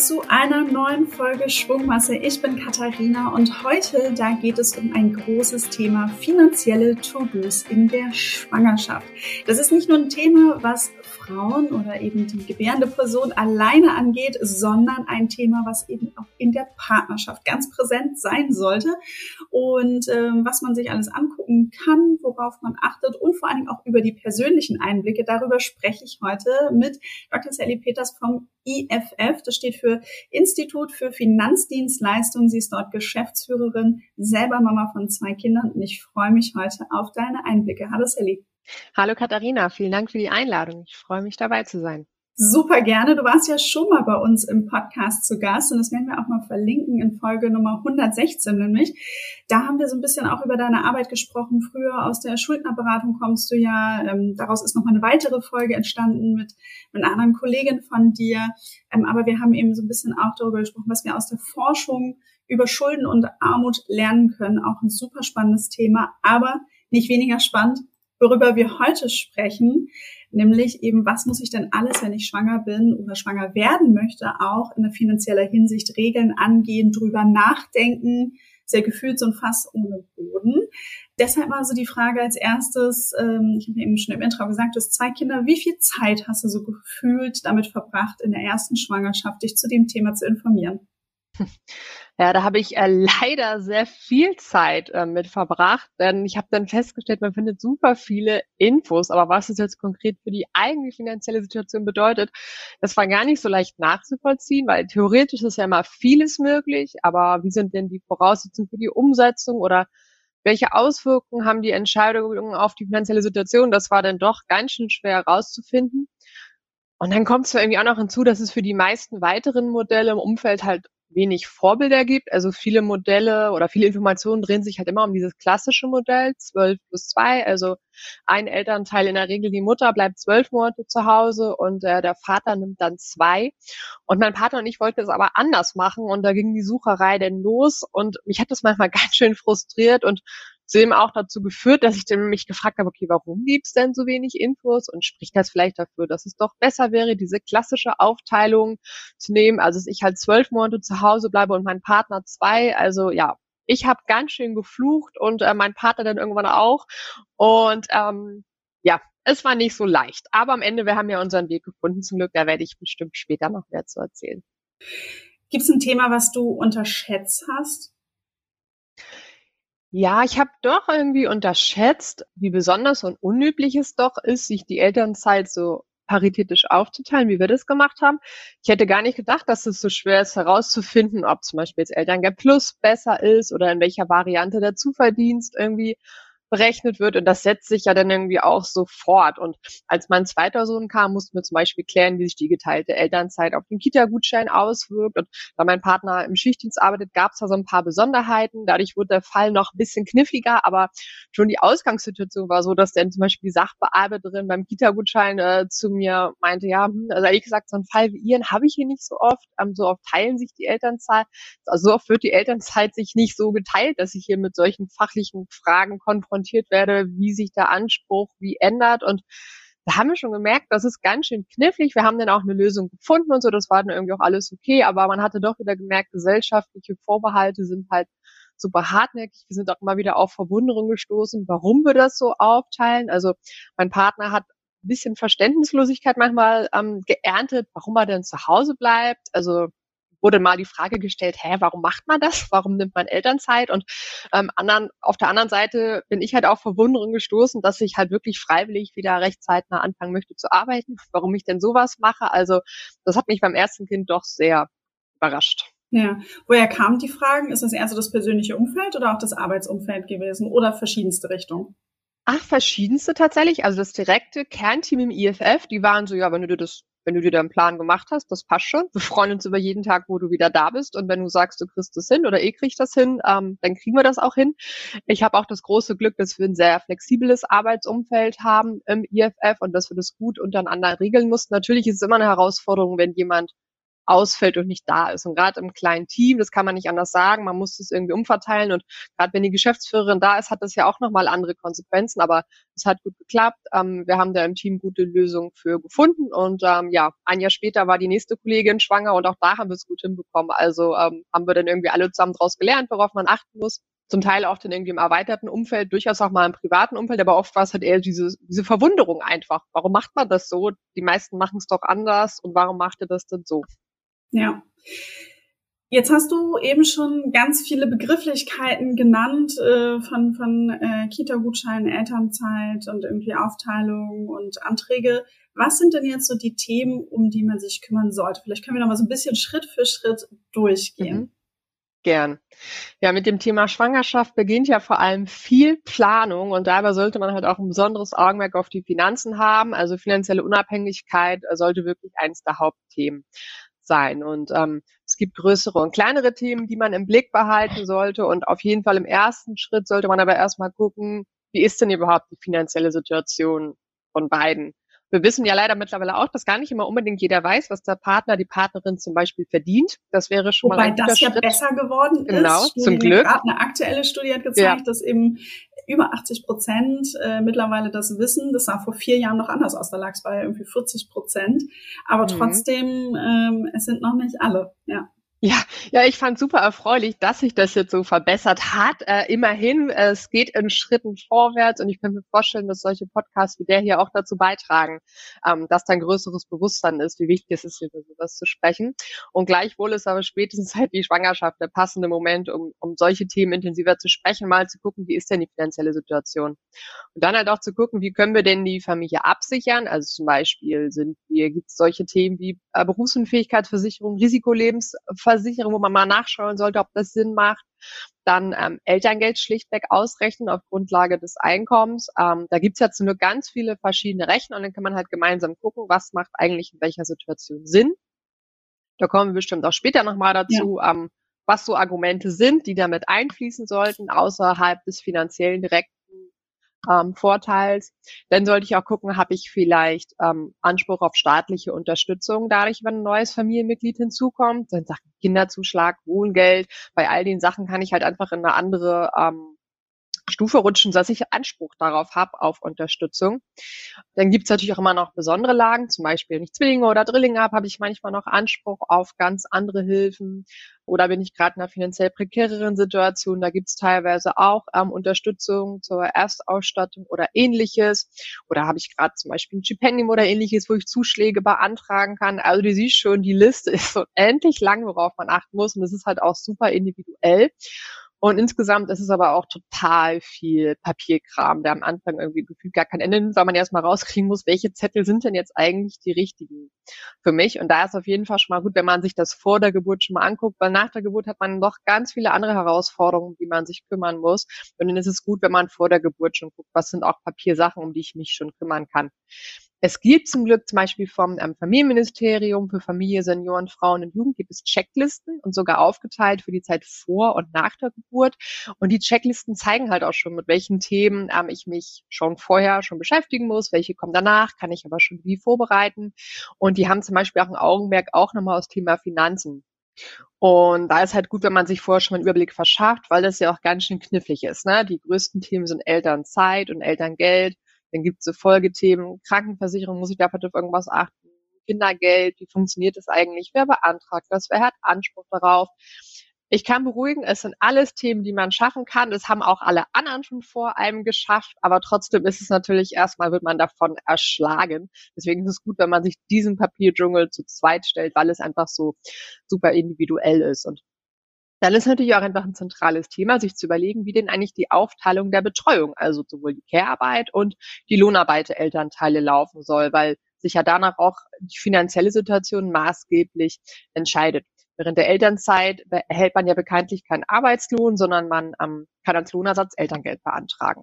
zu einer neuen Folge Schwungmasse. Ich bin Katharina und heute, da geht es um ein großes Thema, finanzielle To-Dos in der Schwangerschaft. Das ist nicht nur ein Thema, was Frauen oder eben die gebärende Person alleine angeht, sondern ein Thema, was eben auch in der Partnerschaft ganz präsent sein sollte und ähm, was man sich alles angucken kann, worauf man achtet und vor allen Dingen auch über die persönlichen Einblicke. Darüber spreche ich heute mit Dr. Sally Peters vom IFF. Das steht für Institut für Finanzdienstleistungen. Sie ist dort Geschäftsführerin, selber Mama von zwei Kindern und ich freue mich heute auf deine Einblicke. Hallo Sally. Hallo Katharina, vielen Dank für die Einladung. Ich freue mich dabei zu sein. Super gerne. Du warst ja schon mal bei uns im Podcast zu Gast und das werden wir auch mal verlinken in Folge Nummer 116 nämlich. Da haben wir so ein bisschen auch über deine Arbeit gesprochen. Früher aus der Schuldnerberatung kommst du ja. Ähm, daraus ist noch mal eine weitere Folge entstanden mit, mit einer anderen Kollegin von dir. Ähm, aber wir haben eben so ein bisschen auch darüber gesprochen, was wir aus der Forschung über Schulden und Armut lernen können. Auch ein super spannendes Thema, aber nicht weniger spannend, worüber wir heute sprechen nämlich eben, was muss ich denn alles, wenn ich schwanger bin oder schwanger werden möchte, auch in finanzieller Hinsicht Regeln angehen, drüber nachdenken, sehr gefühlt so ein Fass ohne Boden. Deshalb mal so die Frage als erstes, ähm, ich habe eben schon im Intro gesagt, du hast zwei Kinder. Wie viel Zeit hast du so gefühlt damit verbracht, in der ersten Schwangerschaft dich zu dem Thema zu informieren? Ja, da habe ich äh, leider sehr viel Zeit äh, mit verbracht, denn ich habe dann festgestellt, man findet super viele Infos, aber was es jetzt konkret für die eigene finanzielle Situation bedeutet, das war gar nicht so leicht nachzuvollziehen, weil theoretisch ist ja immer vieles möglich, aber wie sind denn die Voraussetzungen für die Umsetzung oder welche Auswirkungen haben die Entscheidungen auf die finanzielle Situation? Das war dann doch ganz schön schwer herauszufinden. Und dann kommt es irgendwie auch noch hinzu, dass es für die meisten weiteren Modelle im Umfeld halt wenig Vorbilder gibt. Also viele Modelle oder viele Informationen drehen sich halt immer um dieses klassische Modell, 12 plus 2. Also ein Elternteil, in der Regel die Mutter, bleibt zwölf Monate zu Hause und äh, der Vater nimmt dann zwei. Und mein Partner und ich wollten es aber anders machen und da ging die Sucherei denn los und mich hat das manchmal ganz schön frustriert und zudem auch dazu geführt, dass ich dann mich gefragt habe, okay, warum gibt's denn so wenig Infos? Und spricht das vielleicht dafür, dass es doch besser wäre, diese klassische Aufteilung zu nehmen, also dass ich halt zwölf Monate zu Hause bleibe und mein Partner zwei, also ja, ich habe ganz schön geflucht und äh, mein Partner dann irgendwann auch. Und ähm, ja, es war nicht so leicht, aber am Ende, wir haben ja unseren Weg gefunden, zum Glück, da werde ich bestimmt später noch mehr zu erzählen. Gibt es ein Thema, was du unterschätzt hast? Ja, ich habe doch irgendwie unterschätzt, wie besonders und unüblich es doch ist, sich die Elternzeit so paritätisch aufzuteilen, wie wir das gemacht haben. Ich hätte gar nicht gedacht, dass es so schwer ist herauszufinden, ob zum Beispiel jetzt Elterngeld Plus besser ist oder in welcher Variante der Zuverdienst irgendwie berechnet wird. Und das setzt sich ja dann irgendwie auch so fort. Und als mein zweiter Sohn kam, mussten wir zum Beispiel klären, wie sich die geteilte Elternzeit auf den Kita-Gutschein auswirkt. Und da mein Partner im Schichtdienst arbeitet, gab es da so ein paar Besonderheiten. Dadurch wurde der Fall noch ein bisschen kniffliger, aber schon die Ausgangssituation war so, dass dann zum Beispiel die Sachbearbeiterin beim Kita-Gutschein äh, zu mir meinte, ja, hm, also ehrlich gesagt, so einen Fall wie ihren habe ich hier nicht so oft. Ähm, so oft teilen sich die Elternzeit. Also so oft wird die Elternzeit sich nicht so geteilt, dass ich hier mit solchen fachlichen Fragen konfrontiert konfrontiert werde, wie sich der Anspruch wie ändert und da haben wir schon gemerkt, das ist ganz schön knifflig. Wir haben dann auch eine Lösung gefunden und so, das war dann irgendwie auch alles okay, aber man hatte doch wieder gemerkt, gesellschaftliche Vorbehalte sind halt super hartnäckig. Wir sind auch immer wieder auf Verwunderung gestoßen, warum wir das so aufteilen. Also mein Partner hat ein bisschen Verständnislosigkeit manchmal ähm, geerntet, warum er denn zu Hause bleibt. Also wurde mal die Frage gestellt, hä, warum macht man das? Warum nimmt man Elternzeit? Und ähm, anderen, auf der anderen Seite bin ich halt auch Verwunderung gestoßen, dass ich halt wirklich freiwillig wieder recht zeitnah anfangen möchte zu arbeiten. Warum ich denn sowas mache? Also das hat mich beim ersten Kind doch sehr überrascht. Ja, woher kamen die Fragen? Ist das eher so das persönliche Umfeld oder auch das Arbeitsumfeld gewesen oder verschiedenste Richtungen? Ach, verschiedenste tatsächlich. Also das direkte Kernteam im IFF, die waren so, ja, wenn du das wenn du dir deinen Plan gemacht hast, das passt schon. Wir freuen uns über jeden Tag, wo du wieder da bist. Und wenn du sagst, du kriegst das hin oder ich krieg das hin, ähm, dann kriegen wir das auch hin. Ich habe auch das große Glück, dass wir ein sehr flexibles Arbeitsumfeld haben im IFF und dass wir das gut untereinander regeln mussten. Natürlich ist es immer eine Herausforderung, wenn jemand ausfällt und nicht da ist. Und gerade im kleinen Team, das kann man nicht anders sagen, man muss das irgendwie umverteilen. Und gerade wenn die Geschäftsführerin da ist, hat das ja auch nochmal andere Konsequenzen. Aber es hat gut geklappt. Ähm, wir haben da im Team gute Lösungen für gefunden. Und ähm, ja, ein Jahr später war die nächste Kollegin schwanger und auch da haben wir es gut hinbekommen. Also ähm, haben wir dann irgendwie alle zusammen daraus gelernt, worauf man achten muss zum Teil auch dann irgendwie im erweiterten Umfeld, durchaus auch mal im privaten Umfeld, aber oft war es halt eher diese, diese Verwunderung einfach. Warum macht man das so? Die meisten machen es doch anders und warum macht ihr das denn so? Ja. Jetzt hast du eben schon ganz viele Begrifflichkeiten genannt äh, von, von äh, Kita-Gutscheinen, Elternzeit und irgendwie Aufteilung und Anträge. Was sind denn jetzt so die Themen, um die man sich kümmern sollte? Vielleicht können wir noch mal so ein bisschen Schritt für Schritt durchgehen. Mhm. Gern. Ja, mit dem Thema Schwangerschaft beginnt ja vor allem viel Planung und dabei sollte man halt auch ein besonderes Augenmerk auf die Finanzen haben. Also finanzielle Unabhängigkeit sollte wirklich eines der Hauptthemen sein. Und ähm, es gibt größere und kleinere Themen, die man im Blick behalten sollte. Und auf jeden Fall im ersten Schritt sollte man aber erstmal gucken, wie ist denn überhaupt die finanzielle Situation von beiden? Wir wissen ja leider mittlerweile auch, dass gar nicht immer unbedingt jeder weiß, was der Partner, die Partnerin zum Beispiel verdient. Das wäre schon Wobei mal ein das ja Schritt. besser geworden genau, ist. Genau, zum Glück. Eine aktuelle Studie hat gezeigt, ja. dass eben über 80 Prozent äh, mittlerweile das wissen. Das sah vor vier Jahren noch anders aus. Da lag es bei irgendwie 40 Prozent. Aber mhm. trotzdem, ähm, es sind noch nicht alle. Ja. Ja, ja, ich fand super erfreulich, dass sich das jetzt so verbessert hat. Äh, immerhin, äh, es geht in Schritten vorwärts und ich kann mir vorstellen, dass solche Podcasts wie der hier auch dazu beitragen, ähm, dass da ein größeres Bewusstsein ist, wie wichtig es ist, über sowas zu sprechen. Und gleichwohl ist aber spätestens halt die Schwangerschaft der passende Moment, um, um solche Themen intensiver zu sprechen, mal zu gucken, wie ist denn die finanzielle Situation. Und dann halt auch zu gucken, wie können wir denn die Familie absichern? Also zum Beispiel sind wir, gibt es solche Themen wie äh, Berufsunfähigkeitsversicherung, Risikolebensversicherung, Versicherung, wo man mal nachschauen sollte, ob das Sinn macht. Dann ähm, Elterngeld schlichtweg ausrechnen auf Grundlage des Einkommens. Ähm, da gibt's ja zum Glück ganz viele verschiedene Rechen und dann kann man halt gemeinsam gucken, was macht eigentlich in welcher Situation Sinn. Da kommen wir bestimmt auch später nochmal dazu, ja. ähm, was so Argumente sind, die damit einfließen sollten, außerhalb des finanziellen direkten ähm, Vorteils. Dann sollte ich auch gucken, habe ich vielleicht ähm, Anspruch auf staatliche Unterstützung, dadurch, wenn ein neues Familienmitglied hinzukommt. Dann Sachen Kinderzuschlag, Wohngeld. Bei all den Sachen kann ich halt einfach in eine andere ähm, Stufe rutschen, dass ich Anspruch darauf habe, auf Unterstützung. Dann gibt es natürlich auch immer noch besondere Lagen, zum Beispiel, wenn ich Zwillinge oder Drillinge habe, habe ich manchmal noch Anspruch auf ganz andere Hilfen. Oder bin ich gerade in einer finanziell prekäreren Situation, da gibt es teilweise auch ähm, Unterstützung zur Erstausstattung oder ähnliches. Oder habe ich gerade zum Beispiel ein Stipendium oder ähnliches, wo ich Zuschläge beantragen kann. Also du siehst schon, die Liste ist so endlich lang, worauf man achten muss. Und das ist halt auch super individuell. Und insgesamt ist es aber auch total viel Papierkram, der am Anfang irgendwie gefühlt gar kein Ende nimmt, weil man erstmal rauskriegen muss, welche Zettel sind denn jetzt eigentlich die richtigen für mich. Und da ist auf jeden Fall schon mal gut, wenn man sich das vor der Geburt schon mal anguckt, weil nach der Geburt hat man noch ganz viele andere Herausforderungen, die man sich kümmern muss. Und dann ist es gut, wenn man vor der Geburt schon guckt, was sind auch Papiersachen, um die ich mich schon kümmern kann. Es gibt zum Glück zum Beispiel vom ähm, Familienministerium für Familie, Senioren, Frauen und Jugend gibt es Checklisten und sogar aufgeteilt für die Zeit vor und nach der Geburt. Und die Checklisten zeigen halt auch schon, mit welchen Themen ähm, ich mich schon vorher schon beschäftigen muss, welche kommen danach, kann ich aber schon wie vorbereiten. Und die haben zum Beispiel auch ein Augenmerk auch nochmal aus Thema Finanzen. Und da ist halt gut, wenn man sich vorher schon mal einen Überblick verschafft, weil das ja auch ganz schön knifflig ist. Ne? Die größten Themen sind Elternzeit und Elterngeld. Dann gibt es so Folgethemen, Krankenversicherung, muss ich dafür auf irgendwas achten, Kindergeld, wie funktioniert das eigentlich, wer beantragt das, wer hat Anspruch darauf. Ich kann beruhigen, es sind alles Themen, die man schaffen kann. Das haben auch alle anderen schon vor einem geschafft, aber trotzdem ist es natürlich erstmal, wird man davon erschlagen. Deswegen ist es gut, wenn man sich diesen Papierdschungel zu zweit stellt, weil es einfach so super individuell ist. Und dann ist natürlich auch einfach ein zentrales Thema, sich zu überlegen, wie denn eigentlich die Aufteilung der Betreuung, also sowohl die Care-Arbeit und die Lohnarbeit der Elternteile laufen soll, weil sich ja danach auch die finanzielle Situation maßgeblich entscheidet. Während der Elternzeit erhält man ja bekanntlich keinen Arbeitslohn, sondern man ähm, kann als Lohnersatz Elterngeld beantragen.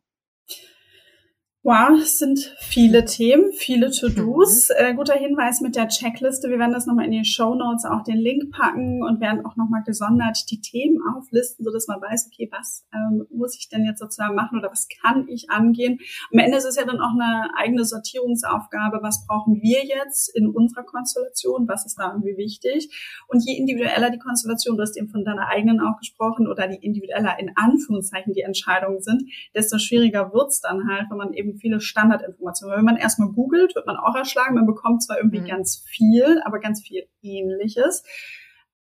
Wow, es sind viele Themen, viele To-Dos. Mhm. Äh, guter Hinweis mit der Checkliste. Wir werden das nochmal in die Show Notes auch den Link packen und werden auch nochmal gesondert die Themen auflisten, so dass man weiß, okay, was ähm, muss ich denn jetzt sozusagen machen oder was kann ich angehen? Am Ende ist es ja dann auch eine eigene Sortierungsaufgabe. Was brauchen wir jetzt in unserer Konstellation? Was ist da irgendwie wichtig? Und je individueller die Konstellation, du hast eben von deiner eigenen auch gesprochen, oder die individueller in Anführungszeichen die Entscheidungen sind, desto schwieriger wird's dann halt, wenn man eben viele Standardinformationen. Wenn man erstmal googelt, wird man auch erschlagen. Man bekommt zwar irgendwie mhm. ganz viel, aber ganz viel Ähnliches.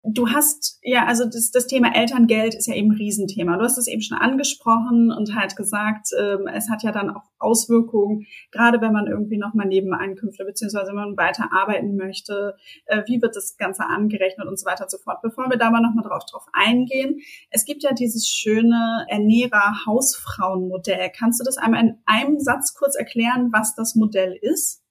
Du hast, ja, also das, das Thema Elterngeld ist ja eben ein Riesenthema. Du hast es eben schon angesprochen und halt gesagt, ähm, es hat ja dann auch Auswirkungen, gerade wenn man irgendwie nochmal Nebeneinkünfte beziehungsweise wenn man weiter arbeiten möchte, äh, wie wird das Ganze angerechnet und so weiter und so fort. Bevor wir da mal nochmal drauf, drauf eingehen, es gibt ja dieses schöne Ernährer-Hausfrauenmodell. Kannst du das einmal in einem Satz kurz erklären, was das Modell ist?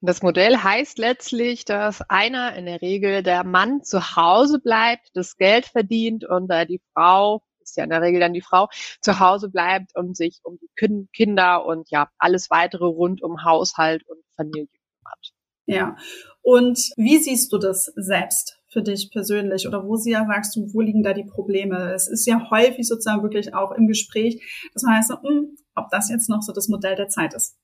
Das Modell heißt letztlich, dass einer in der Regel der Mann zu Hause bleibt, das Geld verdient und äh, die Frau, ist ja in der Regel dann die Frau, zu Hause bleibt und sich um die Kinder und ja, alles weitere rund um Haushalt und Familie kümmert. Ja. Und wie siehst du das selbst für dich persönlich? Oder wo sie ja sagst du, wo liegen da die Probleme? Es ist ja häufig sozusagen wirklich auch im Gespräch, dass man heißt, hm, ob das jetzt noch so das Modell der Zeit ist.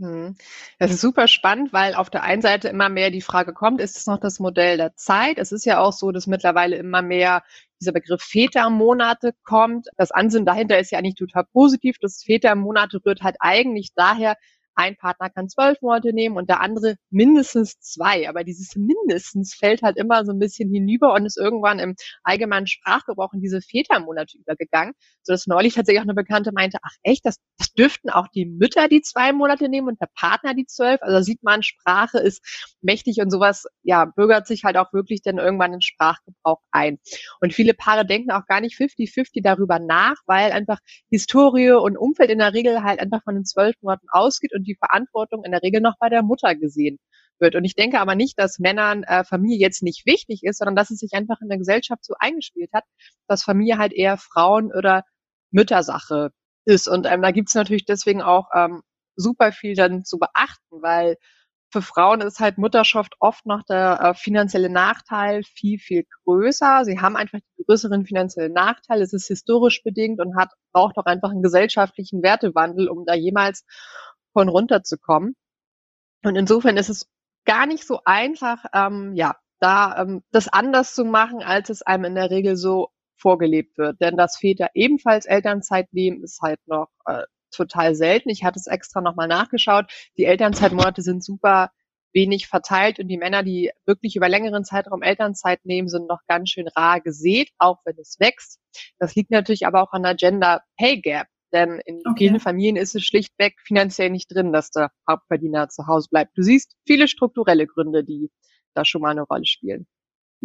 Hm. Das ist super spannend, weil auf der einen Seite immer mehr die Frage kommt, ist es noch das Modell der Zeit? Es ist ja auch so, dass mittlerweile immer mehr dieser Begriff Vätermonate kommt. Das Ansinnen dahinter ist ja eigentlich total positiv. Das Vätermonate rührt halt eigentlich daher, ein Partner kann zwölf Monate nehmen und der andere mindestens zwei. Aber dieses mindestens fällt halt immer so ein bisschen hinüber und ist irgendwann im allgemeinen Sprachgebrauch in diese Vätermonate übergegangen. So dass neulich tatsächlich auch eine Bekannte meinte, ach echt, das, das dürften auch die Mütter die zwei Monate nehmen und der Partner die zwölf. Also sieht man, Sprache ist mächtig und sowas, ja, bürgert sich halt auch wirklich dann irgendwann in Sprachgebrauch ein. Und viele Paare denken auch gar nicht 50-50 darüber nach, weil einfach Historie und Umfeld in der Regel halt einfach von den zwölf Monaten ausgeht und die Verantwortung in der Regel noch bei der Mutter gesehen wird. Und ich denke aber nicht, dass Männern äh, Familie jetzt nicht wichtig ist, sondern dass es sich einfach in der Gesellschaft so eingespielt hat, dass Familie halt eher Frauen- oder Müttersache ist. Und ähm, da gibt's natürlich deswegen auch ähm, super viel dann zu beachten, weil für Frauen ist halt Mutterschaft oft noch der äh, finanzielle Nachteil viel, viel größer. Sie haben einfach die größeren finanziellen Nachteile. Es ist historisch bedingt und hat, braucht auch einfach einen gesellschaftlichen Wertewandel, um da jemals von runterzukommen. Und insofern ist es gar nicht so einfach, ähm, ja, da ähm, das anders zu machen, als es einem in der Regel so vorgelebt wird. Denn dass Väter ebenfalls Elternzeit nehmen, ist halt noch äh, total selten. Ich hatte es extra nochmal nachgeschaut. Die Elternzeitmonate sind super wenig verteilt und die Männer, die wirklich über längeren Zeitraum Elternzeit nehmen, sind noch ganz schön rar gesät, auch wenn es wächst. Das liegt natürlich aber auch an der Gender Pay Gap. Denn in okay. vielen Familien ist es schlichtweg finanziell nicht drin, dass der Hauptverdiener zu Hause bleibt. Du siehst viele strukturelle Gründe, die da schon mal eine Rolle spielen.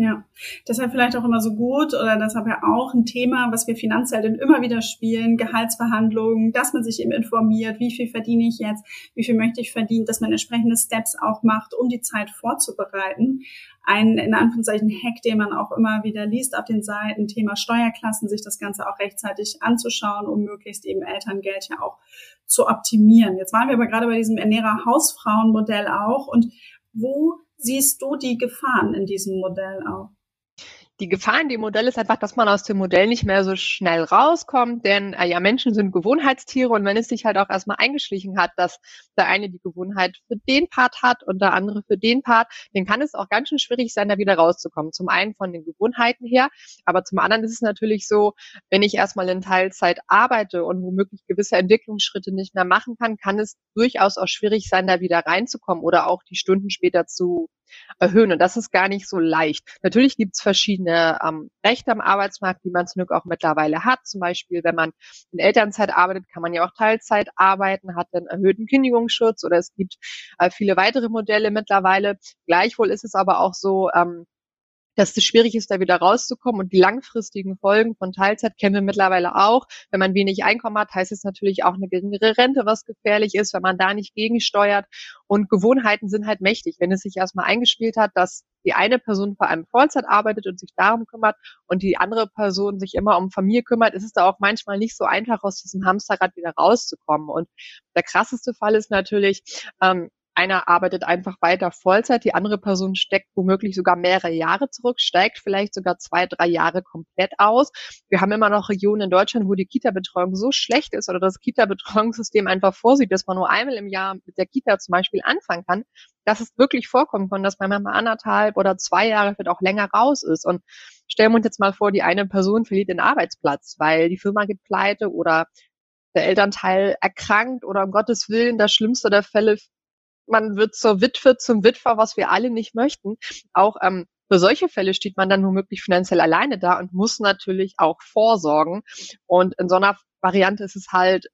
Ja, deshalb vielleicht auch immer so gut oder deshalb ja auch ein Thema, was wir Finanzhelden immer wieder spielen, Gehaltsverhandlungen, dass man sich eben informiert, wie viel verdiene ich jetzt, wie viel möchte ich verdienen, dass man entsprechende Steps auch macht, um die Zeit vorzubereiten. Ein, in Anführungszeichen, Hack, den man auch immer wieder liest auf den Seiten, Thema Steuerklassen, sich das Ganze auch rechtzeitig anzuschauen, um möglichst eben Elterngeld ja auch zu optimieren. Jetzt waren wir aber gerade bei diesem Ernährer-Hausfrauen-Modell auch und wo siehst du die Gefahren in diesem Modell auch? Die Gefahr in dem Modell ist einfach, dass man aus dem Modell nicht mehr so schnell rauskommt, denn äh, ja, Menschen sind Gewohnheitstiere und wenn es sich halt auch erstmal eingeschlichen hat, dass der eine die Gewohnheit für den Part hat und der andere für den Part, dann kann es auch ganz schön schwierig sein, da wieder rauszukommen. Zum einen von den Gewohnheiten her, aber zum anderen ist es natürlich so, wenn ich erstmal in Teilzeit arbeite und womöglich gewisse Entwicklungsschritte nicht mehr machen kann, kann es durchaus auch schwierig sein, da wieder reinzukommen oder auch die Stunden später zu erhöhen. Und das ist gar nicht so leicht. Natürlich gibt es verschiedene ähm, Rechte am Arbeitsmarkt, die man zum Glück auch mittlerweile hat. Zum Beispiel, wenn man in Elternzeit arbeitet, kann man ja auch Teilzeit arbeiten, hat einen erhöhten Kündigungsschutz oder es gibt äh, viele weitere Modelle mittlerweile. Gleichwohl ist es aber auch so, ähm, dass es schwierig ist, da wieder rauszukommen. Und die langfristigen Folgen von Teilzeit kennen wir mittlerweile auch. Wenn man wenig Einkommen hat, heißt es natürlich auch eine geringere Rente, was gefährlich ist, wenn man da nicht gegensteuert. Und Gewohnheiten sind halt mächtig. Wenn es sich erstmal eingespielt hat, dass die eine Person vor allem Vollzeit arbeitet und sich darum kümmert und die andere Person sich immer um Familie kümmert, ist es da auch manchmal nicht so einfach, aus diesem Hamsterrad wieder rauszukommen. Und der krasseste Fall ist natürlich, ähm, einer arbeitet einfach weiter Vollzeit, die andere Person steckt womöglich sogar mehrere Jahre zurück, steigt vielleicht sogar zwei, drei Jahre komplett aus. Wir haben immer noch Regionen in Deutschland, wo die Kita-Betreuung so schlecht ist oder das Kita-Betreuungssystem einfach vorsieht, dass man nur einmal im Jahr mit der Kita zum Beispiel anfangen kann, dass es wirklich vorkommen kann, dass man mal anderthalb oder zwei Jahre vielleicht auch länger raus ist. Und stellen wir uns jetzt mal vor, die eine Person verliert den Arbeitsplatz, weil die Firma geht pleite oder der Elternteil erkrankt oder um Gottes Willen das Schlimmste der Fälle man wird zur Witwe, zum Witwer, was wir alle nicht möchten. Auch ähm, für solche Fälle steht man dann womöglich finanziell alleine da und muss natürlich auch vorsorgen. Und in so einer Variante ist es halt,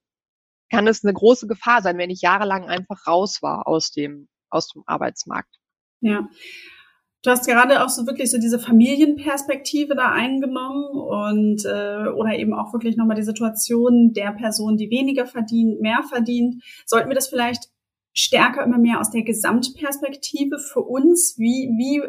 kann es eine große Gefahr sein, wenn ich jahrelang einfach raus war aus dem, aus dem Arbeitsmarkt. Ja. Du hast gerade auch so wirklich so diese Familienperspektive da eingenommen und äh, oder eben auch wirklich nochmal die Situation der Person, die weniger verdient, mehr verdient. Sollten wir das vielleicht stärker immer mehr aus der Gesamtperspektive für uns. Wie, wie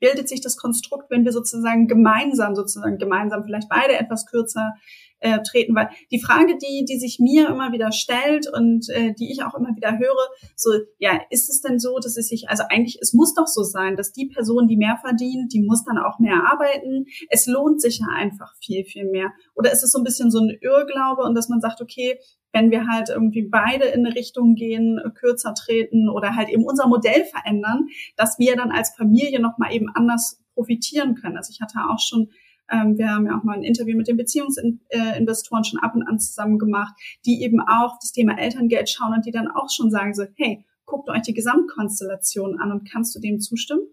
bildet sich das Konstrukt, wenn wir sozusagen gemeinsam, sozusagen gemeinsam vielleicht beide etwas kürzer äh, treten, weil die Frage, die, die sich mir immer wieder stellt und äh, die ich auch immer wieder höre, so, ja, ist es denn so, dass es sich, also eigentlich, es muss doch so sein, dass die Person, die mehr verdient, die muss dann auch mehr arbeiten. Es lohnt sich ja einfach viel, viel mehr. Oder ist es so ein bisschen so ein Irrglaube und dass man sagt, okay, wenn wir halt irgendwie beide in eine Richtung gehen, kürzer treten oder halt eben unser Modell verändern, dass wir dann als Familie nochmal eben anders profitieren können. Also ich hatte auch schon ähm, wir haben ja auch mal ein Interview mit den Beziehungsinvestoren schon ab und an zusammen gemacht, die eben auch das Thema Elterngeld schauen und die dann auch schon sagen so, hey, guckt euch die Gesamtkonstellation an und kannst du dem zustimmen?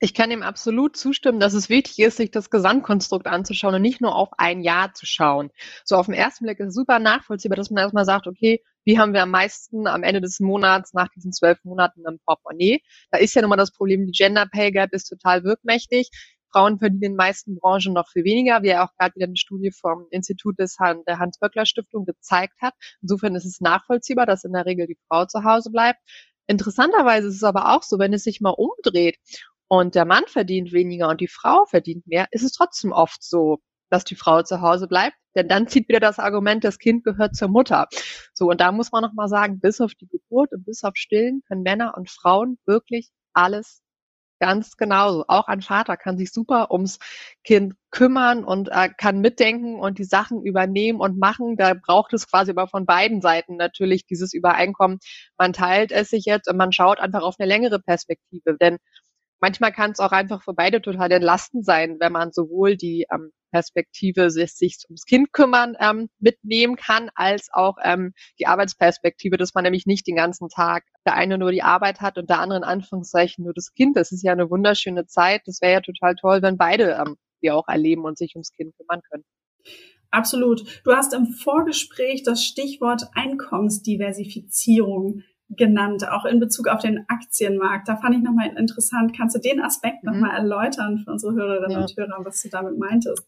Ich kann ihm absolut zustimmen, dass es wichtig ist, sich das Gesamtkonstrukt anzuschauen und nicht nur auf ein Jahr zu schauen. So auf den ersten Blick ist es super nachvollziehbar, dass man erstmal sagt, okay, wie haben wir am meisten am Ende des Monats nach diesen zwölf Monaten im Portemonnaie? Da ist ja nun mal das Problem, die Gender Pay Gap ist total wirkmächtig. Frauen verdienen in den meisten Branchen noch viel weniger, wie ja auch gerade wieder eine Studie vom Institut des Han der Hans-Böckler-Stiftung gezeigt hat. Insofern ist es nachvollziehbar, dass in der Regel die Frau zu Hause bleibt. Interessanterweise ist es aber auch so, wenn es sich mal umdreht und der Mann verdient weniger und die Frau verdient mehr, ist es trotzdem oft so, dass die Frau zu Hause bleibt, denn dann zieht wieder das Argument, das Kind gehört zur Mutter. So, und da muss man nochmal sagen, bis auf die Geburt und bis auf Stillen können Männer und Frauen wirklich alles Ganz genauso. Auch ein Vater kann sich super ums Kind kümmern und äh, kann mitdenken und die Sachen übernehmen und machen. Da braucht es quasi aber von beiden Seiten natürlich dieses Übereinkommen. Man teilt es sich jetzt und man schaut einfach auf eine längere Perspektive. Denn manchmal kann es auch einfach für beide total entlastend sein, wenn man sowohl die ähm, Perspektive sich, sich ums Kind kümmern ähm, mitnehmen kann, als auch ähm, die Arbeitsperspektive, dass man nämlich nicht den ganzen Tag der eine nur die Arbeit hat und der andere in Anführungszeichen nur das Kind. Das ist ja eine wunderschöne Zeit. Das wäre ja total toll, wenn beide ähm, die auch erleben und sich ums Kind kümmern können. Absolut. Du hast im Vorgespräch das Stichwort Einkommensdiversifizierung genannt, auch in Bezug auf den Aktienmarkt. Da fand ich nochmal interessant. Kannst du den Aspekt mhm. nochmal erläutern für unsere Hörerinnen ja. und Hörer, was du damit meintest?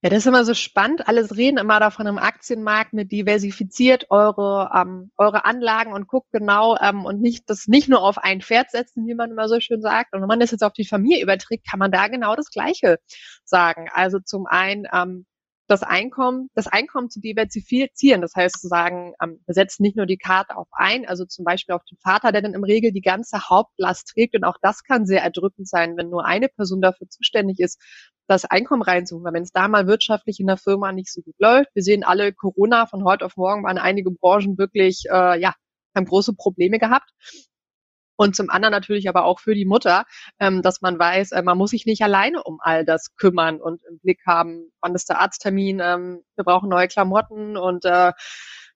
Ja, das ist immer so spannend. Alles reden immer davon im Aktienmarkt mit diversifiziert eure, ähm, eure Anlagen und guckt genau ähm, und nicht das nicht nur auf ein Pferd setzen, wie man immer so schön sagt. Und wenn man das jetzt auf die Familie überträgt, kann man da genau das Gleiche sagen. Also zum einen ähm, das Einkommen, das Einkommen zu diversifizieren. Das heißt zu sagen, ähm, wir setzen nicht nur die Karte auf ein, also zum Beispiel auf den Vater, der dann im Regel die ganze Hauptlast trägt. Und auch das kann sehr erdrückend sein, wenn nur eine Person dafür zuständig ist, das Einkommen reinzuholen. Weil wenn es da mal wirtschaftlich in der Firma nicht so gut läuft, wir sehen alle Corona von heute auf morgen waren einige Branchen wirklich, äh, ja, haben große Probleme gehabt und zum anderen natürlich aber auch für die Mutter, ähm, dass man weiß, äh, man muss sich nicht alleine um all das kümmern und im Blick haben, wann ist der Arzttermin, ähm, wir brauchen neue Klamotten und äh,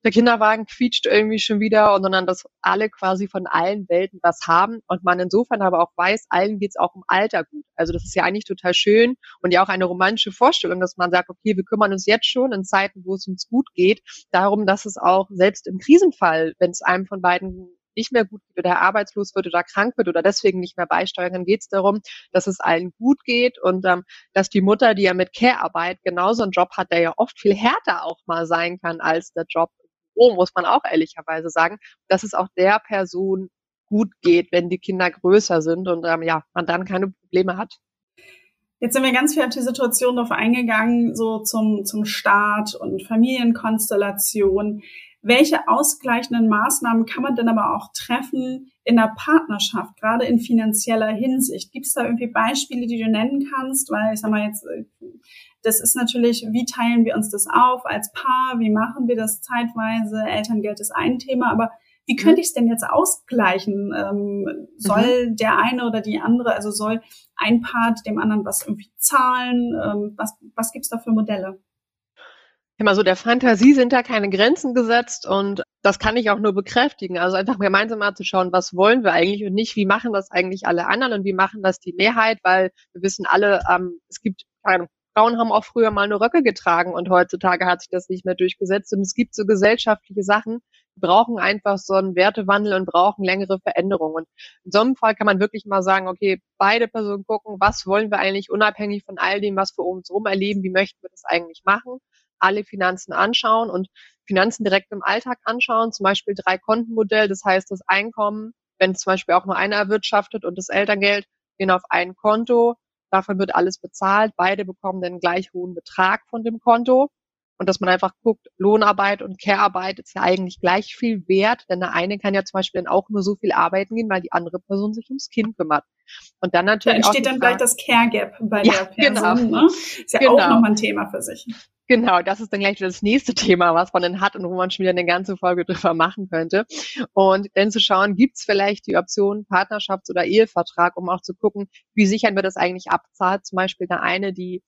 der Kinderwagen quietscht irgendwie schon wieder und sondern dass alle quasi von allen Welten was haben und man insofern aber auch weiß, allen geht's auch um Alter gut. Also das ist ja eigentlich total schön und ja auch eine romantische Vorstellung, dass man sagt, okay, wir kümmern uns jetzt schon in Zeiten, wo es uns gut geht, darum, dass es auch selbst im Krisenfall, wenn es einem von beiden nicht mehr gut geht oder arbeitslos wird oder krank wird oder deswegen nicht mehr beisteuern kann, geht es darum, dass es allen gut geht und ähm, dass die Mutter, die ja mit Care-Arbeit genauso einen Job hat, der ja oft viel härter auch mal sein kann als der Job Oh, muss man auch ehrlicherweise sagen, dass es auch der Person gut geht, wenn die Kinder größer sind und ähm, ja, man dann keine Probleme hat. Jetzt sind wir ganz viel auf die Situation drauf eingegangen, so zum, zum Staat und Familienkonstellation. Welche ausgleichenden Maßnahmen kann man denn aber auch treffen in der Partnerschaft, gerade in finanzieller Hinsicht? Gibt es da irgendwie Beispiele, die du nennen kannst? Weil ich sag mal jetzt, das ist natürlich, wie teilen wir uns das auf als Paar? Wie machen wir das zeitweise? Elterngeld ist ein Thema, aber wie könnte mhm. ich es denn jetzt ausgleichen? Ähm, soll mhm. der eine oder die andere, also soll ein Part dem anderen was irgendwie zahlen? Ähm, was was gibt's da für Modelle? Immer so der Fantasie sind da keine Grenzen gesetzt und das kann ich auch nur bekräftigen. Also einfach gemeinsam mal zu schauen, was wollen wir eigentlich und nicht, wie machen das eigentlich alle anderen und wie machen das die Mehrheit, weil wir wissen alle, ähm, es gibt keine Frauen haben auch früher mal nur Röcke getragen und heutzutage hat sich das nicht mehr durchgesetzt. Und es gibt so gesellschaftliche Sachen, die brauchen einfach so einen Wertewandel und brauchen längere Veränderungen. Und in so einem Fall kann man wirklich mal sagen, okay, beide Personen gucken, was wollen wir eigentlich unabhängig von all dem, was wir um uns herum erleben, wie möchten wir das eigentlich machen, alle Finanzen anschauen und Finanzen direkt im Alltag anschauen, zum Beispiel drei Kontenmodell, das heißt das Einkommen, wenn zum Beispiel auch nur einer erwirtschaftet und das Elterngeld gehen auf ein Konto, Davon wird alles bezahlt. Beide bekommen den gleich hohen Betrag von dem Konto. Und dass man einfach guckt, Lohnarbeit und Care-Arbeit ist ja eigentlich gleich viel wert, denn der eine kann ja zum Beispiel dann auch nur so viel arbeiten gehen, weil die andere Person sich ums Kind kümmert. Und dann natürlich. Da entsteht dann gleich das Care-Gap bei ja, der Person. Genau. Ne? Ist ja genau. auch nochmal ein Thema für sich. Genau, das ist dann gleich das nächste Thema, was man dann hat und wo man schon wieder eine ganze Folge drüber machen könnte. Und dann zu schauen, gibt es vielleicht die Option Partnerschafts- oder Ehevertrag, um auch zu gucken, wie sichern wir das eigentlich abzahlt. Zum Beispiel eine eine, die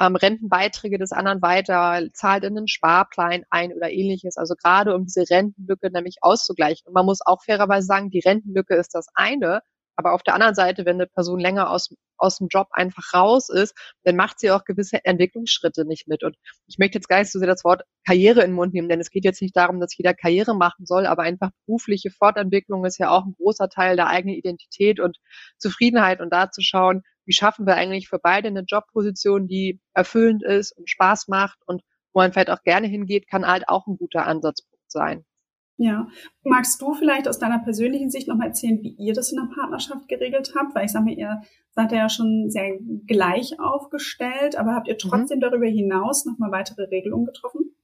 ähm, Rentenbeiträge des anderen weiter, zahlt in einen Sparplan ein oder ähnliches. Also gerade um diese Rentenlücke nämlich auszugleichen. Und man muss auch fairerweise sagen, die Rentenlücke ist das eine, aber auf der anderen Seite, wenn eine Person länger aus, aus dem Job einfach raus ist, dann macht sie auch gewisse Entwicklungsschritte nicht mit. Und ich möchte jetzt gar nicht so sehr das Wort Karriere in den Mund nehmen, denn es geht jetzt nicht darum, dass jeder Karriere machen soll, aber einfach berufliche Fortentwicklung ist ja auch ein großer Teil der eigenen Identität und Zufriedenheit und da zu schauen, wie schaffen wir eigentlich für beide eine Jobposition, die erfüllend ist und Spaß macht und wo man vielleicht auch gerne hingeht, kann halt auch ein guter Ansatzpunkt sein. Ja. Magst du vielleicht aus deiner persönlichen Sicht nochmal erzählen, wie ihr das in der Partnerschaft geregelt habt? Weil ich sage mal, ihr seid ja schon sehr gleich aufgestellt, aber habt ihr mhm. trotzdem mhm. darüber hinaus nochmal weitere Regelungen getroffen?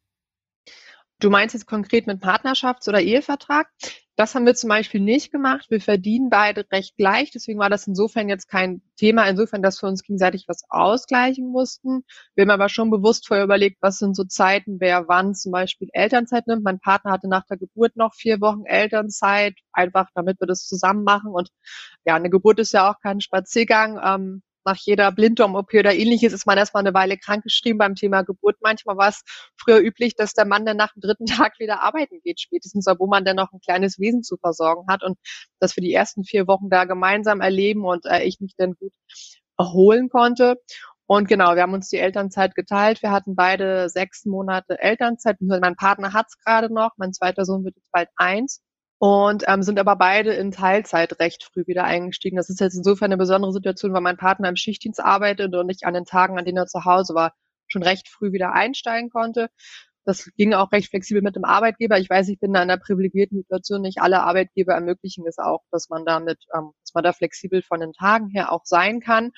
Du meinst jetzt konkret mit Partnerschafts- oder Ehevertrag? Das haben wir zum Beispiel nicht gemacht. Wir verdienen beide recht gleich. Deswegen war das insofern jetzt kein Thema, insofern, dass wir uns gegenseitig was ausgleichen mussten. Wir haben aber schon bewusst vorher überlegt, was sind so Zeiten, wer wann zum Beispiel Elternzeit nimmt. Mein Partner hatte nach der Geburt noch vier Wochen Elternzeit, einfach damit wir das zusammen machen. Und ja, eine Geburt ist ja auch kein Spaziergang. Ähm, nach jeder Blinddarm-OP oder ähnliches ist man erstmal eine Weile krankgeschrieben beim Thema Geburt. Manchmal war es früher üblich, dass der Mann dann nach dem dritten Tag wieder arbeiten geht, spätestens, wo man dann noch ein kleines Wesen zu versorgen hat und dass wir die ersten vier Wochen da gemeinsam erleben und äh, ich mich dann gut erholen konnte. Und genau, wir haben uns die Elternzeit geteilt. Wir hatten beide sechs Monate Elternzeit. Mein Partner hat es gerade noch. Mein zweiter Sohn wird jetzt bald eins und ähm, sind aber beide in Teilzeit recht früh wieder eingestiegen. Das ist jetzt insofern eine besondere Situation, weil mein Partner im Schichtdienst arbeitet und ich an den Tagen, an denen er zu Hause war, schon recht früh wieder einsteigen konnte. Das ging auch recht flexibel mit dem Arbeitgeber. Ich weiß, ich bin da in einer privilegierten Situation. Nicht alle Arbeitgeber ermöglichen es auch, dass man damit, ähm, dass man da flexibel von den Tagen her auch sein kann.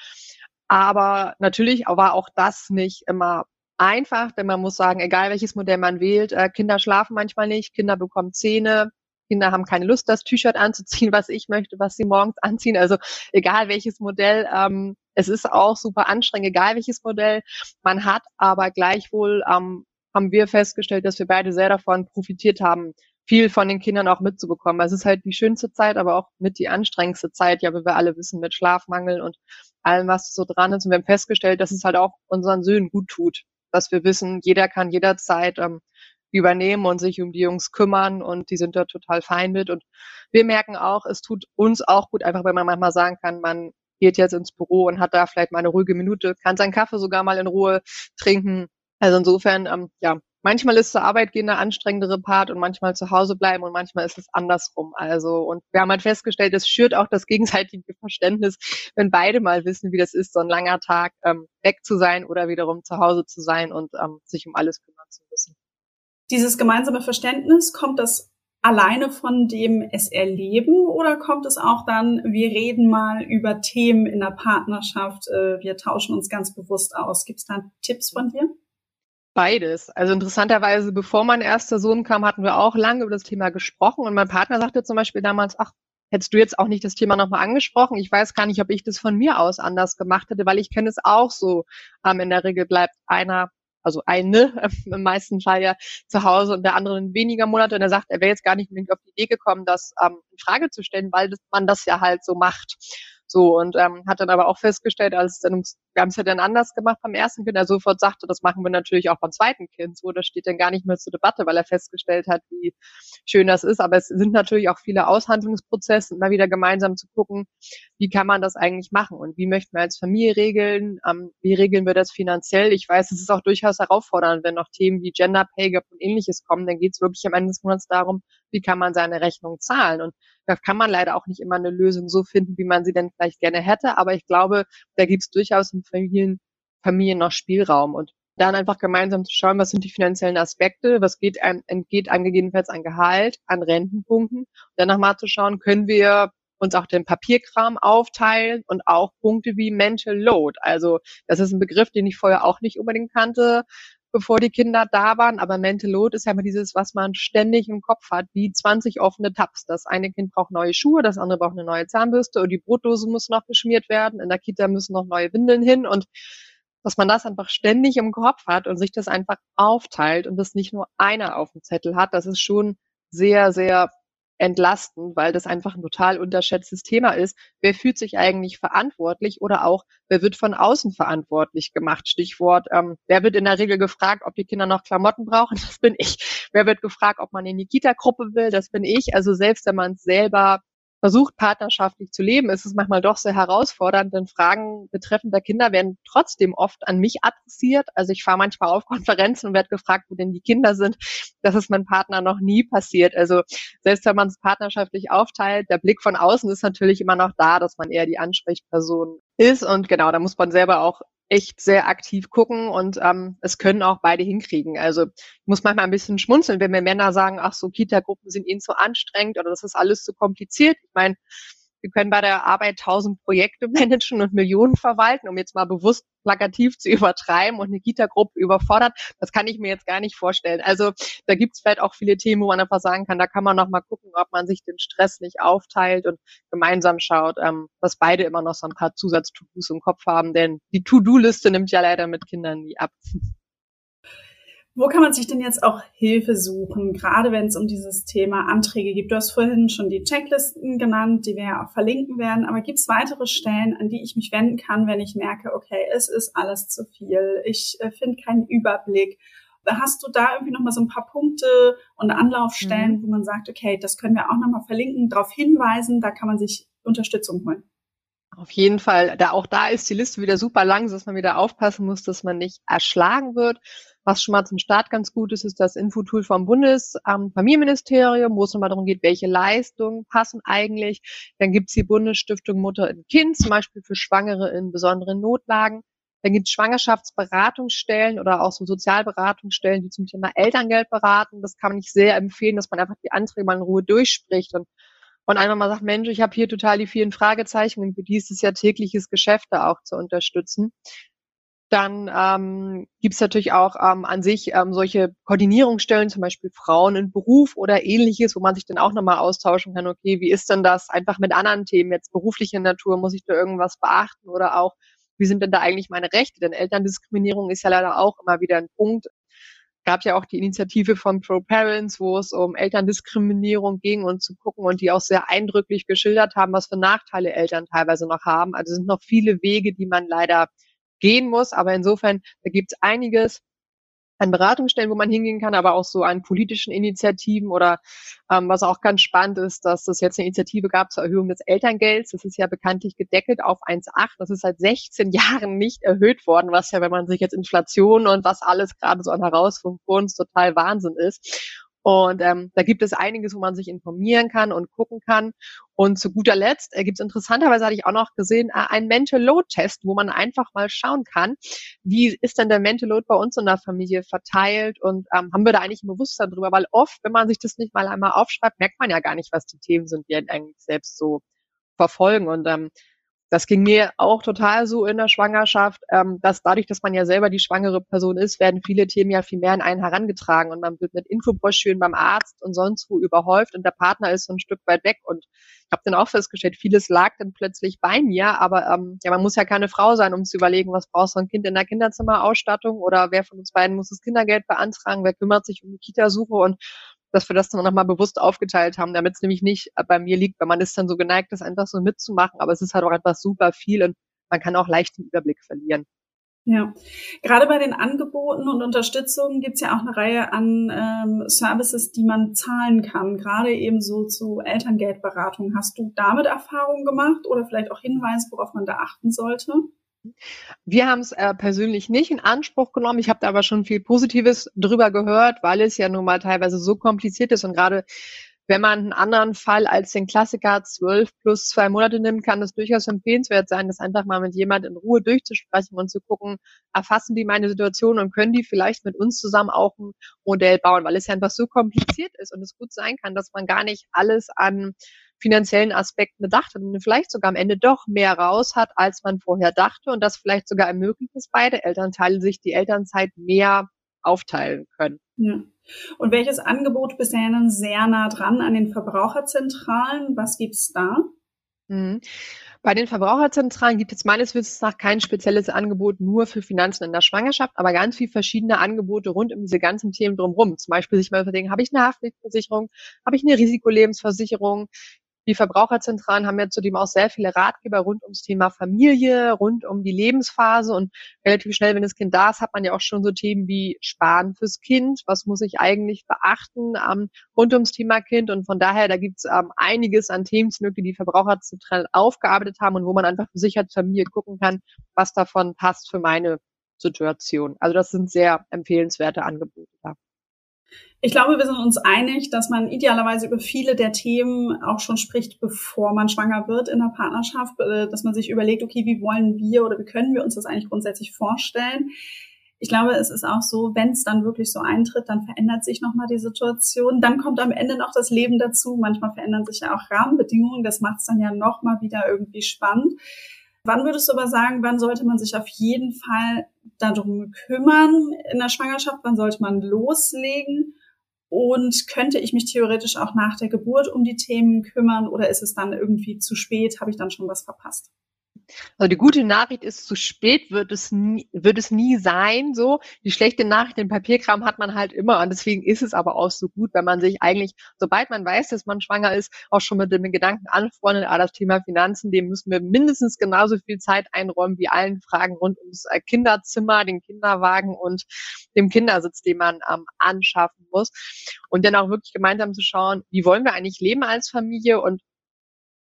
Aber natürlich war auch das nicht immer einfach, denn man muss sagen, egal welches Modell man wählt, äh, Kinder schlafen manchmal nicht, Kinder bekommen Zähne, Kinder haben keine Lust, das T-Shirt anzuziehen, was ich möchte, was sie morgens anziehen. Also egal welches Modell, ähm, es ist auch super anstrengend, egal welches Modell man hat, aber gleichwohl ähm, haben wir festgestellt, dass wir beide sehr davon profitiert haben, viel von den Kindern auch mitzubekommen. Es ist halt die schönste Zeit, aber auch mit die anstrengendste Zeit, ja, wie wir alle wissen, mit Schlafmangel und allem, was so dran ist. Und wir haben festgestellt, dass es halt auch unseren Söhnen gut tut, dass wir wissen, jeder kann jederzeit ähm, übernehmen und sich um die Jungs kümmern und die sind da total fein mit. Und wir merken auch, es tut uns auch gut, einfach wenn man manchmal sagen kann, man geht jetzt ins Büro und hat da vielleicht mal eine ruhige Minute, kann seinen Kaffee sogar mal in Ruhe trinken. Also insofern, ähm, ja, manchmal ist zur Arbeit gehen der anstrengendere Part und manchmal zu Hause bleiben und manchmal ist es andersrum. Also, und wir haben halt festgestellt, es schürt auch das gegenseitige Verständnis, wenn beide mal wissen, wie das ist, so ein langer Tag ähm, weg zu sein oder wiederum zu Hause zu sein und ähm, sich um alles kümmern zu müssen. Dieses gemeinsame Verständnis, kommt das alleine von dem es erleben oder kommt es auch dann, wir reden mal über Themen in der Partnerschaft, äh, wir tauschen uns ganz bewusst aus. Gibt es da Tipps von dir? Beides. Also interessanterweise, bevor mein erster Sohn kam, hatten wir auch lange über das Thema gesprochen und mein Partner sagte zum Beispiel damals, ach, hättest du jetzt auch nicht das Thema nochmal angesprochen? Ich weiß gar nicht, ob ich das von mir aus anders gemacht hätte, weil ich kenne es auch so. Ähm, in der Regel bleibt einer, also eine im meisten Fall ja zu Hause und der andere in weniger Monate und er sagt, er wäre jetzt gar nicht unbedingt auf die Idee gekommen, das ähm, in Frage zu stellen, weil das, man das ja halt so macht. So, und ähm, hat dann aber auch festgestellt, als dann, wir haben es ja dann anders gemacht beim ersten Kind, er sofort sagte, das machen wir natürlich auch beim zweiten Kind. So, das steht dann gar nicht mehr zur Debatte, weil er festgestellt hat, wie schön das ist. Aber es sind natürlich auch viele Aushandlungsprozesse, immer wieder gemeinsam zu gucken, wie kann man das eigentlich machen und wie möchten wir als Familie regeln, ähm, wie regeln wir das finanziell. Ich weiß, es ist auch durchaus herausfordernd, wenn noch Themen wie Gender Pay Gap und ähnliches kommen, dann geht es wirklich am Ende des Monats darum, wie kann man seine Rechnung zahlen. Und da kann man leider auch nicht immer eine Lösung so finden, wie man sie denn vielleicht gerne hätte. Aber ich glaube, da gibt es durchaus in Familien, Familien noch Spielraum. Und dann einfach gemeinsam zu schauen, was sind die finanziellen Aspekte, was geht einem, entgeht einem gegebenenfalls an Gehalt, an Rentenpunkten. Und dann nochmal zu schauen, können wir uns auch den Papierkram aufteilen und auch Punkte wie Mental Load. Also das ist ein Begriff, den ich vorher auch nicht unbedingt kannte bevor die Kinder da waren. Aber Mental Load ist ja immer dieses, was man ständig im Kopf hat, wie 20 offene Tabs. Das eine Kind braucht neue Schuhe, das andere braucht eine neue Zahnbürste und die Brotdose muss noch geschmiert werden. In der Kita müssen noch neue Windeln hin und dass man das einfach ständig im Kopf hat und sich das einfach aufteilt und das nicht nur einer auf dem Zettel hat, das ist schon sehr, sehr entlasten, weil das einfach ein total unterschätztes Thema ist. Wer fühlt sich eigentlich verantwortlich oder auch wer wird von außen verantwortlich gemacht? Stichwort, ähm, wer wird in der Regel gefragt, ob die Kinder noch Klamotten brauchen? Das bin ich. Wer wird gefragt, ob man in die Kita-Gruppe will? Das bin ich. Also selbst wenn man es selber versucht, partnerschaftlich zu leben, ist es manchmal doch sehr herausfordernd, denn Fragen betreffend der Kinder werden trotzdem oft an mich adressiert. Also ich fahre manchmal auf Konferenzen und werde gefragt, wo denn die Kinder sind. Das ist mein Partner noch nie passiert. Also selbst wenn man es partnerschaftlich aufteilt, der Blick von außen ist natürlich immer noch da, dass man eher die Ansprechperson ist. Und genau, da muss man selber auch echt sehr aktiv gucken und ähm, es können auch beide hinkriegen. Also ich muss manchmal ein bisschen schmunzeln, wenn mir Männer sagen, ach so, Kita-Gruppen sind ihnen zu anstrengend oder das ist alles zu kompliziert. Ich meine, wir können bei der Arbeit tausend Projekte managen und Millionen verwalten, um jetzt mal bewusst plakativ zu übertreiben und eine Kita-Gruppe überfordert. Das kann ich mir jetzt gar nicht vorstellen. Also da gibt es vielleicht auch viele Themen, wo man einfach sagen kann, da kann man noch mal gucken, ob man sich den Stress nicht aufteilt und gemeinsam schaut, ähm, dass beide immer noch so ein paar Zusatz-To-Dos im Kopf haben, denn die To-Do-Liste nimmt ja leider mit Kindern nie ab. Wo kann man sich denn jetzt auch Hilfe suchen, gerade wenn es um dieses Thema Anträge geht? Du hast vorhin schon die Checklisten genannt, die wir ja auch verlinken werden, aber gibt es weitere Stellen, an die ich mich wenden kann, wenn ich merke, okay, es ist alles zu viel, ich äh, finde keinen Überblick. Hast du da irgendwie nochmal so ein paar Punkte und Anlaufstellen, mhm. wo man sagt, okay, das können wir auch nochmal verlinken, darauf hinweisen, da kann man sich Unterstützung holen? Auf jeden Fall. Da, auch da ist die Liste wieder super lang, dass man wieder aufpassen muss, dass man nicht erschlagen wird. Was schon mal zum Start ganz gut ist, ist das Infotool vom Bundesfamilienministerium, wo es nochmal darum geht, welche Leistungen passen eigentlich. Dann gibt es die Bundesstiftung Mutter und Kind, zum Beispiel für Schwangere in besonderen Notlagen. Dann gibt es Schwangerschaftsberatungsstellen oder auch so Sozialberatungsstellen, die zum Thema Elterngeld beraten. Das kann man nicht sehr empfehlen, dass man einfach die Anträge mal in Ruhe durchspricht und, und einfach mal sagt, Mensch, ich habe hier total die vielen Fragezeichen und für die ist es ja tägliches Geschäft da auch zu unterstützen. Dann ähm, gibt es natürlich auch ähm, an sich ähm, solche Koordinierungsstellen, zum Beispiel Frauen in Beruf oder ähnliches, wo man sich dann auch nochmal austauschen kann, okay, wie ist denn das einfach mit anderen Themen, jetzt berufliche Natur, muss ich da irgendwas beachten oder auch, wie sind denn da eigentlich meine Rechte? Denn Elterndiskriminierung ist ja leider auch immer wieder ein Punkt. Gab ja auch die Initiative von Pro Parents, wo es um Elterndiskriminierung ging und zu gucken und die auch sehr eindrücklich geschildert haben, was für Nachteile Eltern teilweise noch haben. Also es sind noch viele Wege, die man leider gehen muss. Aber insofern, da gibt es einiges. an Beratungsstellen, wo man hingehen kann, aber auch so an politischen Initiativen oder ähm, was auch ganz spannend ist, dass es jetzt eine Initiative gab zur Erhöhung des Elterngelds. Das ist ja bekanntlich gedeckelt auf 1,8. Das ist seit 16 Jahren nicht erhöht worden, was ja, wenn man sich jetzt Inflation und was alles gerade so an Herausforderungen total Wahnsinn ist. Und ähm, da gibt es einiges, wo man sich informieren kann und gucken kann. Und zu guter Letzt äh, gibt es interessanterweise, hatte ich auch noch gesehen, äh, einen Mental Load Test, wo man einfach mal schauen kann, wie ist denn der Mental Load bei uns in der Familie verteilt und ähm, haben wir da eigentlich ein Bewusstsein drüber? Weil oft, wenn man sich das nicht mal einmal aufschreibt, merkt man ja gar nicht, was die Themen sind, die eigentlich selbst so verfolgen. Und ähm, das ging mir auch total so in der Schwangerschaft, ähm, dass dadurch, dass man ja selber die schwangere Person ist, werden viele Themen ja viel mehr in einen herangetragen und man wird mit Infobroschüren beim Arzt und sonst wo überhäuft und der Partner ist so ein Stück weit weg. Und ich habe dann auch festgestellt, vieles lag dann plötzlich bei mir, aber ähm, ja, man muss ja keine Frau sein, um zu überlegen, was braucht so ein Kind in der Kinderzimmerausstattung oder wer von uns beiden muss das Kindergeld beantragen, wer kümmert sich um die Kitasuche und dass wir das dann nochmal bewusst aufgeteilt haben, damit es nämlich nicht bei mir liegt, weil man ist dann so geneigt, das einfach so mitzumachen, aber es ist halt auch etwas super viel und man kann auch leicht den Überblick verlieren. Ja, gerade bei den Angeboten und Unterstützungen gibt es ja auch eine Reihe an ähm, Services, die man zahlen kann, gerade eben so zu Elterngeldberatung. Hast du damit Erfahrungen gemacht oder vielleicht auch Hinweise, worauf man da achten sollte? Wir haben es äh, persönlich nicht in Anspruch genommen. Ich habe da aber schon viel Positives drüber gehört, weil es ja nun mal teilweise so kompliziert ist und gerade wenn man einen anderen Fall als den Klassiker zwölf plus zwei Monate nimmt, kann es durchaus empfehlenswert sein, das einfach mal mit jemand in Ruhe durchzusprechen und zu gucken, erfassen die meine Situation und können die vielleicht mit uns zusammen auch ein Modell bauen, weil es ja einfach so kompliziert ist und es gut sein kann, dass man gar nicht alles an finanziellen Aspekten bedacht hat und vielleicht sogar am Ende doch mehr raus hat, als man vorher dachte und das vielleicht sogar ermöglicht, dass beide Elternteile sich die Elternzeit mehr aufteilen können. Ja. Und welches Angebot bisher denn sehr nah dran an den Verbraucherzentralen? Was gibt's da? Mhm. Bei den Verbraucherzentralen gibt es meines Wissens nach kein spezielles Angebot nur für Finanzen in der Schwangerschaft, aber ganz viele verschiedene Angebote rund um diese ganzen Themen drumherum. Zum Beispiel sich mal überlegen, habe ich eine Haftpflichtversicherung, habe ich eine Risikolebensversicherung, die Verbraucherzentralen haben ja zudem auch sehr viele Ratgeber rund ums Thema Familie, rund um die Lebensphase und relativ schnell, wenn das Kind da ist, hat man ja auch schon so Themen wie Sparen fürs Kind, was muss ich eigentlich beachten ähm, rund ums Thema Kind und von daher, da gibt's ähm, einiges an Themen, die die Verbraucherzentralen aufgearbeitet haben und wo man einfach für sich als Familie gucken kann, was davon passt für meine Situation. Also das sind sehr empfehlenswerte Angebote da. Ich glaube, wir sind uns einig, dass man idealerweise über viele der Themen auch schon spricht, bevor man schwanger wird in der Partnerschaft, äh, dass man sich überlegt, okay, wie wollen wir oder wie können wir uns das eigentlich grundsätzlich vorstellen? Ich glaube, es ist auch so, wenn es dann wirklich so eintritt, dann verändert sich nochmal die Situation. Dann kommt am Ende noch das Leben dazu. Manchmal verändern sich ja auch Rahmenbedingungen. Das macht es dann ja nochmal wieder irgendwie spannend. Wann würdest du aber sagen, wann sollte man sich auf jeden Fall darum kümmern in der Schwangerschaft? Wann sollte man loslegen? Und könnte ich mich theoretisch auch nach der Geburt um die Themen kümmern oder ist es dann irgendwie zu spät? Habe ich dann schon was verpasst? Also die gute Nachricht ist, zu spät wird es nie, wird es nie sein, so. Die schlechte Nachricht, den Papierkram hat man halt immer und deswegen ist es aber auch so gut, wenn man sich eigentlich, sobald man weiß, dass man schwanger ist, auch schon mit dem Gedanken anfreundet, ah, das Thema Finanzen, dem müssen wir mindestens genauso viel Zeit einräumen wie allen Fragen rund ums äh, Kinderzimmer, den Kinderwagen und dem Kindersitz, den man ähm, anschaffen muss. Und dann auch wirklich gemeinsam zu schauen, wie wollen wir eigentlich leben als Familie und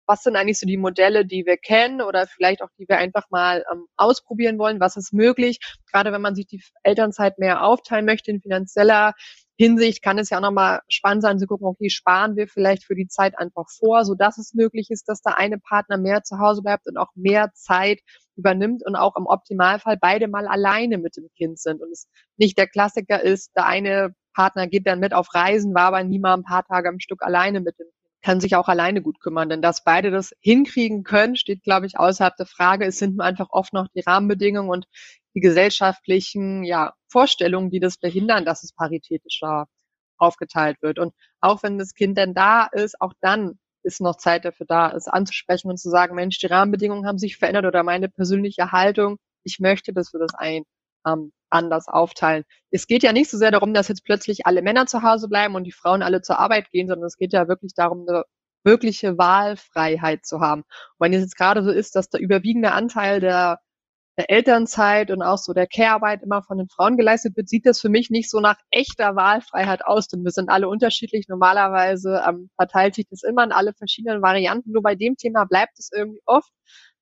was sind eigentlich so die Modelle, die wir kennen oder vielleicht auch die wir einfach mal ähm, ausprobieren wollen, was ist möglich. Gerade wenn man sich die Elternzeit mehr aufteilen möchte in finanzieller Hinsicht, kann es ja auch nochmal spannend sein zu gucken, okay, sparen wir vielleicht für die Zeit einfach vor, so dass es möglich ist, dass der eine Partner mehr zu Hause bleibt und auch mehr Zeit übernimmt und auch im Optimalfall beide mal alleine mit dem Kind sind und es nicht der Klassiker ist, der eine Partner geht dann mit auf Reisen, war aber nie mal ein paar Tage am Stück alleine mit dem kann sich auch alleine gut kümmern. Denn dass beide das hinkriegen können, steht, glaube ich, außerhalb der Frage. Es sind einfach oft noch die Rahmenbedingungen und die gesellschaftlichen ja, Vorstellungen, die das behindern, dass es paritätischer aufgeteilt wird. Und auch wenn das Kind dann da ist, auch dann ist noch Zeit dafür da, es anzusprechen und zu sagen, Mensch, die Rahmenbedingungen haben sich verändert oder meine persönliche Haltung, ich möchte, dass wir das ein, ähm, anders aufteilen. Es geht ja nicht so sehr darum, dass jetzt plötzlich alle Männer zu Hause bleiben und die Frauen alle zur Arbeit gehen, sondern es geht ja wirklich darum, eine wirkliche Wahlfreiheit zu haben. Und wenn es jetzt gerade so ist, dass der überwiegende Anteil der der Elternzeit und auch so der Care-Arbeit immer von den Frauen geleistet wird, sieht das für mich nicht so nach echter Wahlfreiheit aus, denn wir sind alle unterschiedlich. Normalerweise ähm, verteilt sich das immer in alle verschiedenen Varianten. Nur bei dem Thema bleibt es irgendwie oft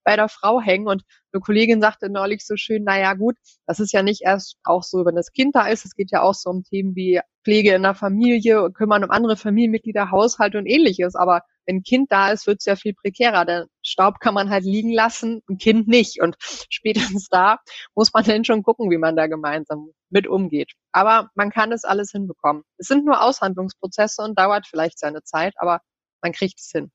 bei der Frau hängen. Und eine Kollegin sagte neulich so schön, naja gut, das ist ja nicht erst auch so, wenn das Kind da ist, es geht ja auch so um Themen wie Pflege in der Familie, kümmern um andere Familienmitglieder, Haushalt und ähnliches. Aber wenn ein Kind da ist, wird es ja viel prekärer. Der Staub kann man halt liegen lassen, ein Kind nicht. Und spätestens da muss man dann schon gucken, wie man da gemeinsam mit umgeht. Aber man kann es alles hinbekommen. Es sind nur Aushandlungsprozesse und dauert vielleicht seine Zeit, aber man kriegt es hin.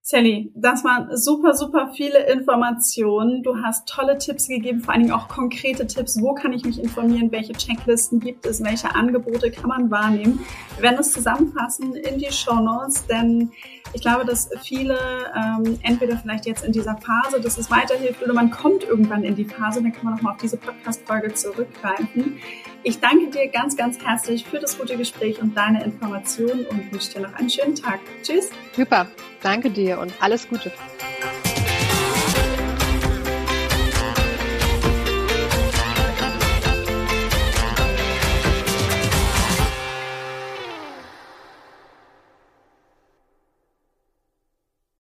Sally, das waren super, super viele Informationen. Du hast tolle Tipps gegeben, vor allen Dingen auch konkrete Tipps. Wo kann ich mich informieren? Welche Checklisten gibt es? Welche Angebote kann man wahrnehmen? Wir werden das zusammenfassen in die Show Notes, denn ich glaube, dass viele ähm, entweder vielleicht jetzt in dieser Phase, dass es weiterhilft oder man kommt irgendwann in die Phase, dann kann man nochmal auf diese Podcast-Folge zurückgreifen. Ich danke dir ganz, ganz herzlich für das gute Gespräch und deine Informationen und wünsche dir noch einen schönen Tag. Tschüss. Super. Danke dir und alles Gute.